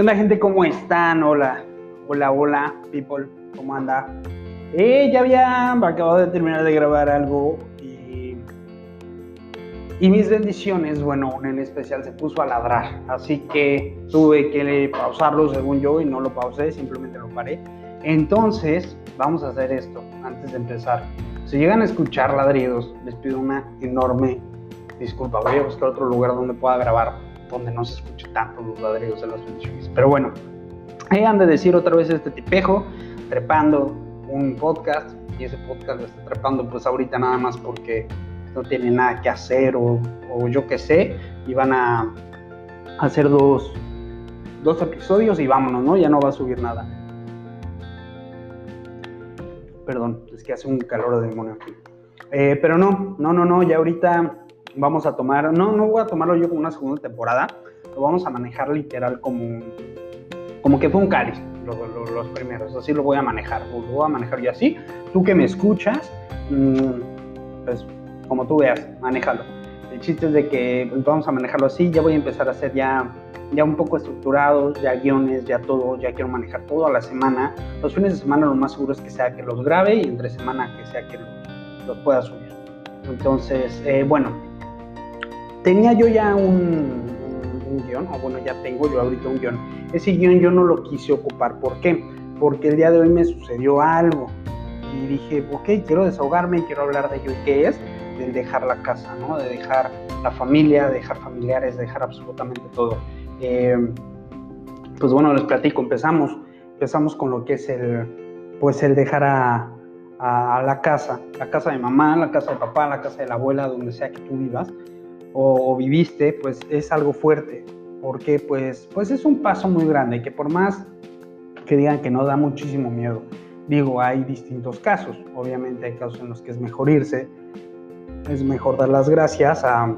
¿Qué gente? ¿Cómo están? Hola, hola, hola, people, ¿cómo anda? Eh, ya había acabado de terminar de grabar algo y, y mis bendiciones, bueno, en especial se puso a ladrar, así que tuve que pausarlo según yo y no lo pausé, simplemente lo paré. Entonces, vamos a hacer esto antes de empezar. Si llegan a escuchar ladridos, les pido una enorme disculpa. Voy a buscar otro lugar donde pueda grabar donde no se escuche tanto los ladridos de las bendiciones. Pero bueno, ahí han de decir otra vez este tipejo, trepando un podcast, y ese podcast lo está trepando pues ahorita nada más porque no tiene nada que hacer o, o yo qué sé, y van a hacer dos, dos episodios y vámonos, ¿no? Ya no va a subir nada. Perdón, es que hace un calor de demonio aquí. Eh, pero no, no, no, no, ya ahorita vamos a tomar, no, no voy a tomarlo yo como una segunda temporada, lo vamos a manejar literal como, como que fue un cáliz, los primeros, así lo voy a manejar, lo voy a manejar yo así. Tú que me escuchas, mm, pues como tú veas, manéjalo. El chiste es de que vamos a manejarlo así, ya voy a empezar a hacer ya, ya un poco estructurados, ya guiones, ya todo, ya quiero manejar todo a la semana. Los fines de semana lo más seguro es que sea que los grabe y entre semana que sea que los, los pueda subir. Entonces, eh, bueno, tenía yo ya un, guion, o bueno, ya tengo yo ahorita un guion. Ese guion yo no lo quise ocupar. ¿Por qué? Porque el día de hoy me sucedió algo. Y dije, ok, quiero desahogarme, quiero hablar de ello. ¿Y qué es? De dejar la casa, ¿no? De dejar la familia, dejar familiares, dejar absolutamente todo. Eh, pues bueno, les platico, empezamos. Empezamos con lo que es el, pues el dejar a, a la casa, la casa de mamá, la casa de papá, la casa de la abuela, donde sea que tú vivas o, viviste, pues es algo fuerte, porque pues, pues es un paso muy grande, que por más que digan que no da muchísimo miedo, digo, hay distintos casos, obviamente hay casos en los que es mejor irse, es mejor dar las gracias a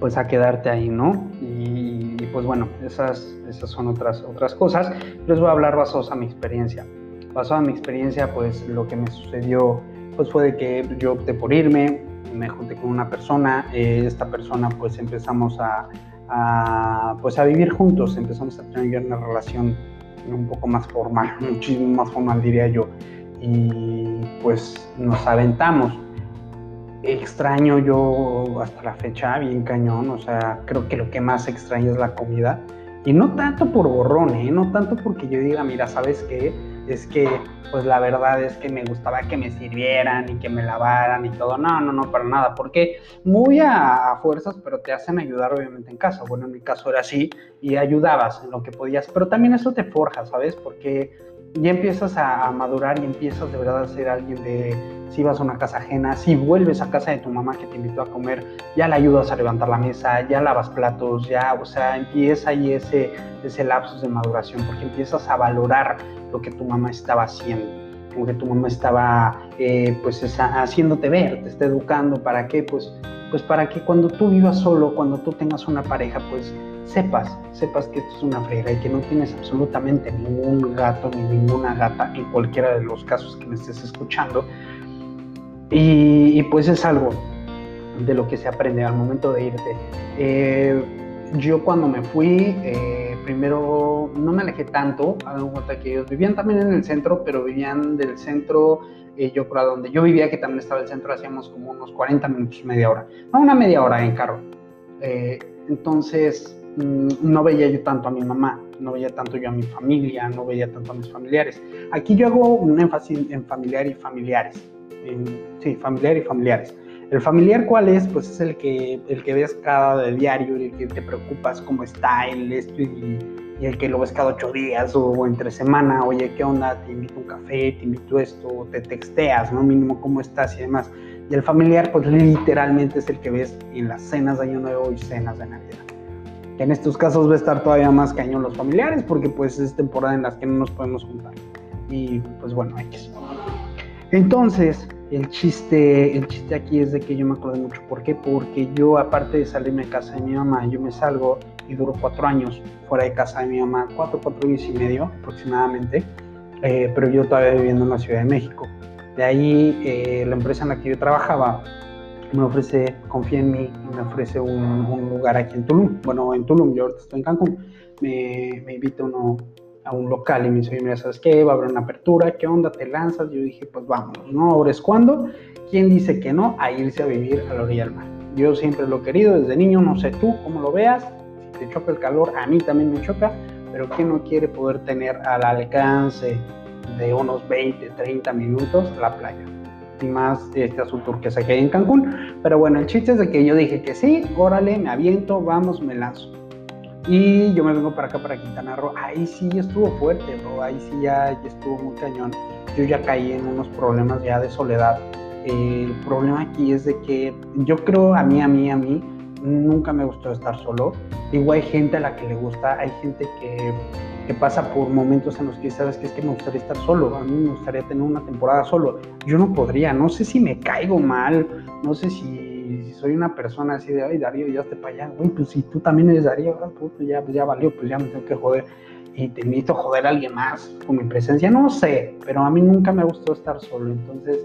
pues a quedarte ahí, ¿no? Y, y pues bueno, esas, esas son otras, otras cosas. Les voy a hablar basados a mi experiencia. Basado a mi experiencia, pues lo que me sucedió pues fue de que yo opté por irme, me junté con una persona, eh, esta persona pues empezamos a, a, pues a vivir juntos, empezamos a tener una relación un poco más formal, muchísimo más formal diría yo, y pues nos aventamos. Extraño yo hasta la fecha, bien cañón, o sea, creo que lo que más extraño es la comida, y no tanto por borrón, ¿eh? no tanto porque yo diga, mira, ¿sabes qué? es que pues la verdad es que me gustaba que me sirvieran y que me lavaran y todo. No, no, no, para nada, porque muy a, fuerzas, pero te hacen ayudar obviamente en casa. Bueno, en mi caso era así y ayudabas en lo que podías, pero también eso te forja, ¿sabes? Porque ya empiezas a, madurar y empiezas de verdad a ser alguien de, si vas a una casa ajena, si vuelves a casa de tu mamá que te invitó a comer, ya la ayudas a levantar la mesa, ya lavas platos, ya, o sea, empieza ahí ese, ese lapsus de maduración, porque empiezas a valorar lo que tu mamá estaba haciendo, como que tu mamá estaba eh, pues esa, haciéndote ver, te está educando, ¿para qué? Pues, pues para que cuando tú vivas solo, cuando tú tengas una pareja, pues sepas, sepas que esto es una frega y que no tienes absolutamente ningún gato ni ninguna gata en cualquiera de los casos que me estés escuchando. Y, y pues es algo de lo que se aprende al momento de irte. Eh, yo cuando me fui, eh, primero no me alejé tanto, hagan cuenta que ellos vivían también en el centro, pero vivían del centro, eh, yo por donde yo vivía, que también estaba el centro, hacíamos como unos 40 minutos, media hora, no, una media hora en carro. Eh, entonces, mmm, no veía yo tanto a mi mamá, no veía tanto yo a mi familia, no veía tanto a mis familiares. Aquí yo hago un énfasis en familiar y familiares, en, sí, familiar y familiares. El familiar, ¿cuál es? Pues es el que, el que ves cada diario, el que te preocupas cómo está el esto y, el que lo ves cada ocho días o entre semana, oye, ¿qué onda? Te invito un café, te invito esto, te texteas, ¿no? Mínimo cómo estás y demás. Y el familiar, pues literalmente es el que ves en las cenas de Año Nuevo y cenas de Navidad. En estos casos va a estar todavía más cañón los familiares porque pues es temporada en las que no nos podemos juntar. Y pues bueno. Entonces, el chiste, el chiste aquí es de que yo me acuerdo mucho. ¿Por qué? Porque yo, aparte de salirme de casa de mi mamá, yo me salgo y duro cuatro años fuera de casa de mi mamá, cuatro, cuatro años y medio aproximadamente, eh, pero yo todavía viviendo en la Ciudad de México. De ahí, eh, la empresa en la que yo trabajaba, me ofrece, confía en mí, me ofrece un, lugar aquí en Tulum. Bueno, en Tulum, yo ahorita estoy en Cancún. Me, me invita uno a un local y me dice, mira, ¿sabes qué? Va a haber una apertura, ¿qué onda? ¿Te lanzas? Yo dije, pues vamos, ¿no? Ahora es cuando. ¿Quién dice que no? A irse a vivir a la orilla del mar. Yo siempre lo he querido desde niño, no sé tú cómo lo veas. Si te choca el calor, a mí también me choca, pero ¿quién no quiere poder tener al alcance de unos 20, 30 minutos la playa? Y más este azul turquesa que hay en Cancún. Pero bueno, el chiste es de que yo dije que sí, órale, me aviento, vamos, me lanzo. Y yo me vengo para acá, para Quintana Roo. Ahí sí estuvo fuerte, bro. Ahí sí ya, ya estuvo muy cañón. Yo ya caí en unos problemas ya de soledad. el problema aquí es de que yo creo a mí, a mí, a mí, nunca me gustó estar solo. Digo, hay gente a la que le gusta, hay gente que, que pasa por momentos en los que sabes que es que me gustaría estar solo. A mí me gustaría tener una temporada solo. Yo no podría, no sé si me caigo mal, no sé si soy una persona así de, ay, Darío, ya te para allá, güey, pues si tú también eres Darío, ah, pues, ya, pues ya valió, pues ya me tengo que joder. Y te invito a joder a alguien más con mi presencia, no sé, pero a mí nunca me gustó estar solo, entonces,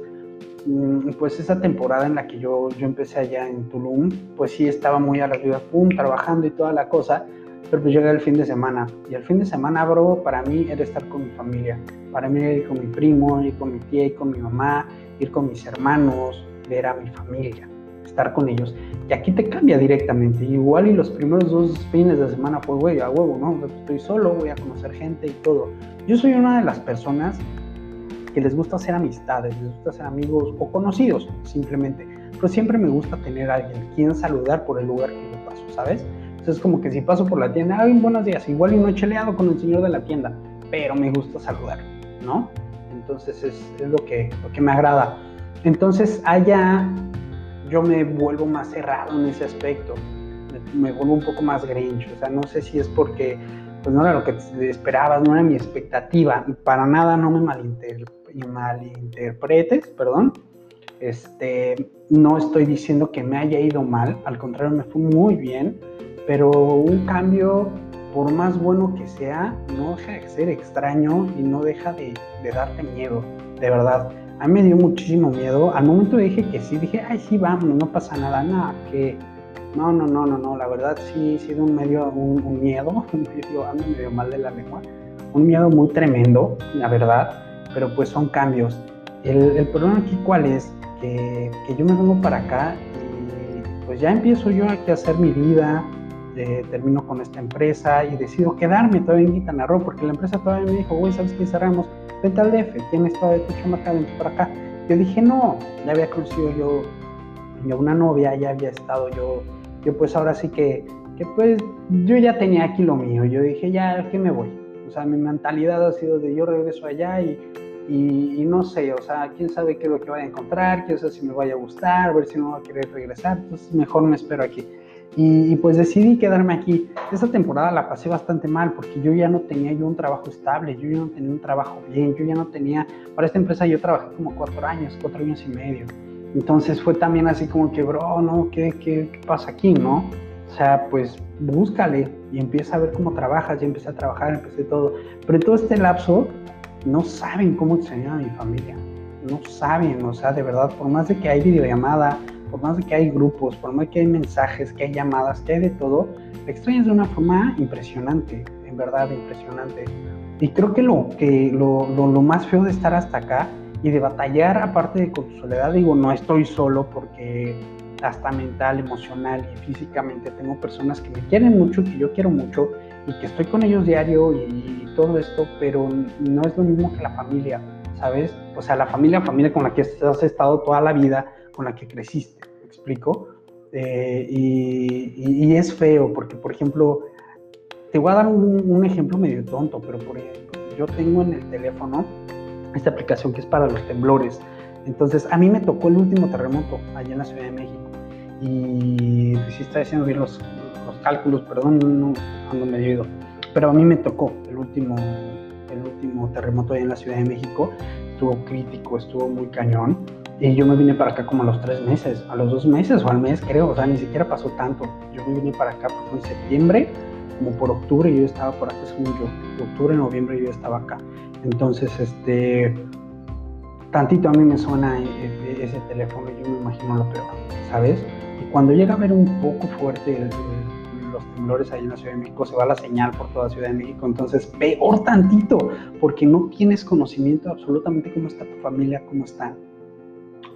mm, pues esa temporada en la que yo, yo empecé allá en Tulum, pues sí estaba muy a la ciudad, pum, trabajando y toda la cosa, pero pues llegué el fin de semana, y el fin de semana, bro, para mí era estar con mi familia, para mí era ir con mi primo, ir con mi tía, ir con mi mamá, ir con mis hermanos, ver a mi familia estar con ellos. Y aquí te cambia directamente. Igual y los primeros dos fines de semana, pues, güey, a huevo, ¿no? Estoy solo, voy a conocer gente y todo. Yo soy una de las personas que les gusta hacer amistades, les gusta hacer amigos o conocidos, simplemente. Pero siempre me gusta tener a alguien quien saludar por el lugar que yo paso, ¿sabes? Entonces, como que si paso por la tienda, ay, buenos días, igual y no he cheleado con el señor de la tienda, pero me gusta saludar, ¿no? Entonces, es, es lo, que, lo que me agrada. Entonces, allá yo me vuelvo más cerrado en ese aspecto, me, vuelvo un poco más grinch, o sea, no sé si es porque pues no era lo que esperabas, no era mi expectativa, para nada no me malinterpretes, perdón, este, no estoy diciendo que me haya ido mal, al contrario, me fue muy bien, pero un cambio, por más bueno que sea, no deja de ser extraño y no deja de, de darte miedo, de verdad a mí me dio muchísimo miedo. Al momento dije que sí, dije, ay, sí, vamos, no pasa nada, nada, que no, no, no, no, no, la verdad sí, sí sido un medio, un, miedo, un medio, ando medio mal de la lengua, un miedo muy tremendo, la verdad, pero pues son cambios. El, el problema aquí cuál es, que, que, yo me vengo para acá y pues ya empiezo yo aquí a hacer mi vida, eh, termino con esta empresa y decido quedarme todavía en Quintana Roo, porque la empresa todavía me dijo, güey, ¿sabes qué cerramos? vente al DF, tienes de tu chamaca, vente para acá. Yo dije, no, ya había conocido yo, yo una novia, ya había estado yo, yo pues ahora sí que, que pues yo ya tenía aquí lo mío, yo dije, ya, ¿qué me voy? O sea, mi mentalidad ha sido de yo regreso allá y, y, no sé, o sea, quién sabe qué es lo que voy a encontrar, quién sabe si me vaya a gustar, a ver si no va a querer regresar, entonces mejor me espero aquí. Y, pues decidí quedarme aquí. Esa temporada la pasé bastante mal porque yo ya no tenía yo un trabajo estable, yo ya no tenía un trabajo bien, yo ya no tenía, para esta empresa yo trabajé como cuatro años, cuatro años y medio. Entonces fue también así como que, bro, ¿no? ¿Qué, qué, qué pasa aquí, no? O sea, pues búscale y empieza a ver cómo trabajas, ya empecé a trabajar, empecé todo. Pero en todo este lapso no saben cómo extrañar a mi familia, no saben, o sea, de verdad, por más de que hay videollamada, por más de que hay grupos, por más de que hay mensajes, que hay llamadas, que hay de todo, te extrañas de una forma impresionante, en verdad impresionante. Y creo que lo, que lo, lo, más feo de estar hasta acá y de batallar, aparte de con tu soledad, digo, no estoy solo porque hasta mental, emocional y físicamente tengo personas que me quieren mucho, que yo quiero mucho y que estoy con ellos diario y, todo esto, pero no es lo mismo que la familia, ¿sabes? O sea, la familia, familia con la que has estado toda la vida, con la que creciste, ¿me explico? Eh, y, es feo porque, por ejemplo, te voy a dar un, ejemplo medio tonto, pero por ejemplo, yo tengo en el teléfono esta aplicación que es para los temblores. Entonces, a mí me tocó el último terremoto allá en la Ciudad de México. Y si sí está haciendo bien los, los cálculos, perdón, no ando medio ido. Pero a mí me tocó el último, el último terremoto allá en la Ciudad de México. Estuvo crítico, estuvo muy cañón. Y yo me vine para acá como a los tres meses, a los dos meses o al mes creo, o sea, ni siquiera pasó tanto. Yo me vine para acá en septiembre, como por octubre yo estaba por acá, según yo. Octubre, noviembre yo estaba acá. Entonces, este, tantito a mí me suena e, e, ese teléfono yo me imagino lo peor, ¿sabes? Y cuando llega a ver un poco fuerte los temblores ahí en la Ciudad de México, se va la señal por toda Ciudad de México, entonces peor tantito, porque no tienes conocimiento absolutamente cómo está tu familia, cómo están.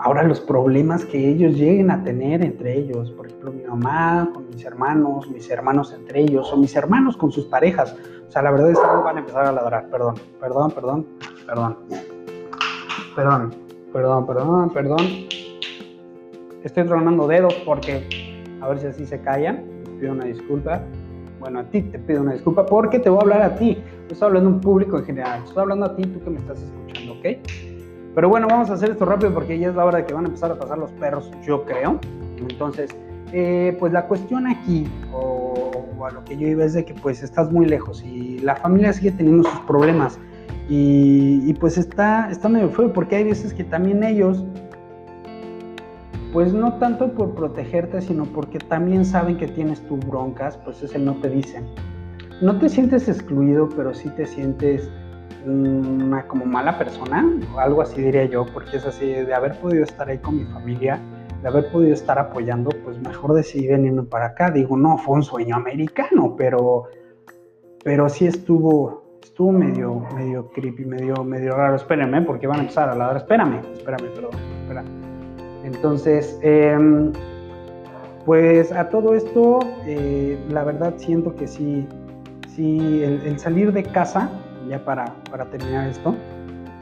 Ahora los problemas que ellos lleguen a tener entre ellos, por ejemplo mi mamá con mis hermanos, mis hermanos entre ellos, o mis hermanos con sus parejas. O sea, la verdad es que van a empezar a ladrar. Perdón, perdón, perdón, perdón. Perdón, perdón, perdón, perdón. Estoy tronando dedos porque a ver si así se callan. Pido una disculpa. Bueno, a ti te pido una disculpa porque te voy a hablar a ti. No estoy hablando a un público en general. Estoy hablando a ti, tú que me estás escuchando, ¿ok? Pero bueno, vamos a hacer esto rápido porque ya es la hora de que van a empezar a pasar los perros, yo creo. Entonces, eh, pues la cuestión aquí, o, a lo que yo iba es de que pues estás muy lejos y la familia sigue teniendo sus problemas. Y, pues está, está medio feo porque hay veces que también ellos, pues no tanto por protegerte, sino porque también saben que tienes tus broncas, pues es el no te dicen. No te sientes excluido, pero sí te sientes una como mala persona, o algo así diría yo, porque es así, de haber podido estar ahí con mi familia, de haber podido estar apoyando, pues mejor decidí venirme para acá. Digo, no, fue un sueño americano, pero, pero sí estuvo, estuvo medio, medio creepy, medio, medio raro. Espérenme, porque van a empezar a ladrar. Espérame, espérame, perdón, espérame. Entonces, em, pues a todo esto, eh, la verdad siento que sí, sí, el salir de casa ya para, para terminar esto,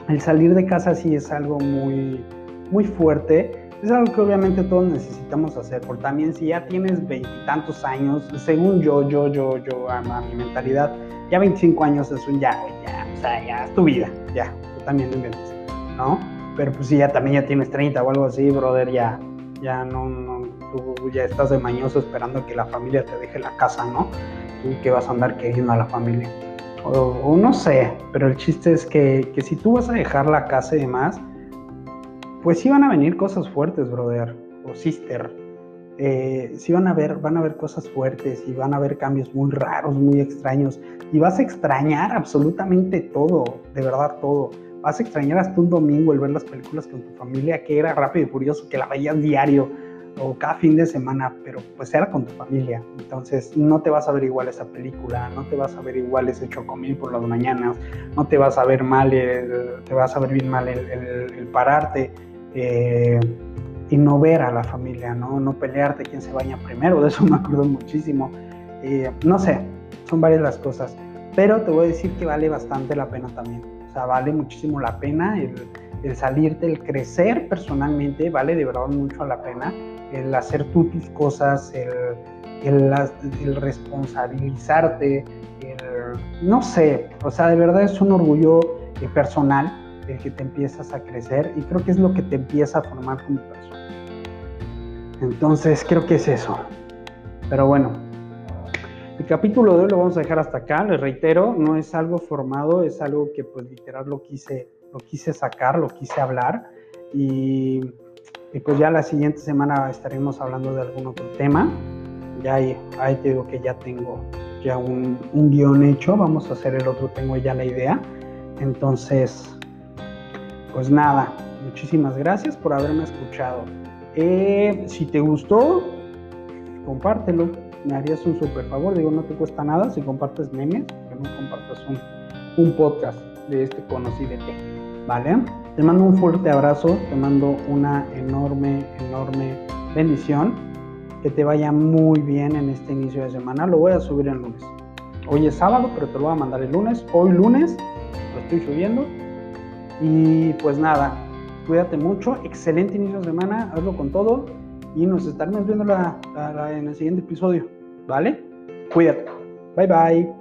el salir de casa sí es algo muy, muy fuerte. Es algo que obviamente todos necesitamos hacer, porque también si ya tienes veintitantos años, según yo, yo, yo, yo, a, mi mentalidad, ya 25 años es un ya, ya, o sea, ya es tu vida, ya, tú también lo inventes, ¿no? Pero pues si ya también ya tienes 30 o algo así, brother, ya, ya no, no, tú ya estás de mañoso esperando que la familia te deje la casa, ¿no? Tú que vas a andar queriendo a la familia o, no sé, pero el chiste es que, si tú vas a dejar la casa y demás, pues sí van a venir cosas fuertes, brother, o sister. Eh, sí van a ver, van a ver cosas fuertes y van a haber cambios muy raros, muy extraños. Y vas a extrañar absolutamente todo, de verdad todo. Vas a extrañar hasta un domingo el ver las películas con tu familia, que era rápido y curioso, que la veías diario o cada fin de semana, pero pues era con tu familia. Entonces no te vas a ver igual esa película, no te vas a ver igual ese chocomil por las mañanas, no te vas a ver mal, te vas a ver bien mal el, pararte eh, y no ver a la familia, ¿no? no pelearte quién se baña primero, de eso me acuerdo muchísimo. Eh, no sé, son varias las cosas, pero te voy a decir que vale bastante la pena también. O sea, vale muchísimo la pena el, el salirte, el crecer personalmente, vale de verdad mucho la pena el hacer tú tus cosas, el, el, responsabilizarte, no sé, o sea, de verdad es un orgullo eh, personal el que te empiezas a crecer y creo que es lo que te empieza a formar como persona. Entonces, creo que es eso. Pero bueno, el capítulo de hoy lo vamos a dejar hasta acá, les reitero, no es algo formado, es algo que pues literal lo quise, lo quise sacar, lo quise hablar y y pues ya la siguiente semana estaremos hablando de algún otro tema. Ya ahí, te digo que ya tengo ya un, un, guion hecho. Vamos a hacer el otro, tengo ya la idea. Entonces, pues nada, muchísimas gracias por haberme escuchado. Eh, si te gustó, compártelo. Me harías un súper favor. Digo, no te cuesta nada si compartes memes, que no compartas un, un podcast de este conocido ¿Vale? Te mando un fuerte abrazo, te mando una enorme, enorme bendición. Que te vaya muy bien en este inicio de semana. Lo voy a subir el lunes. Hoy es sábado, pero te lo voy a mandar el lunes. Hoy lunes lo estoy subiendo. Y pues nada, cuídate mucho. Excelente inicio de semana. Hazlo con todo. Y nos estaremos viendo en el siguiente episodio. ¿Vale? Cuídate. Bye bye.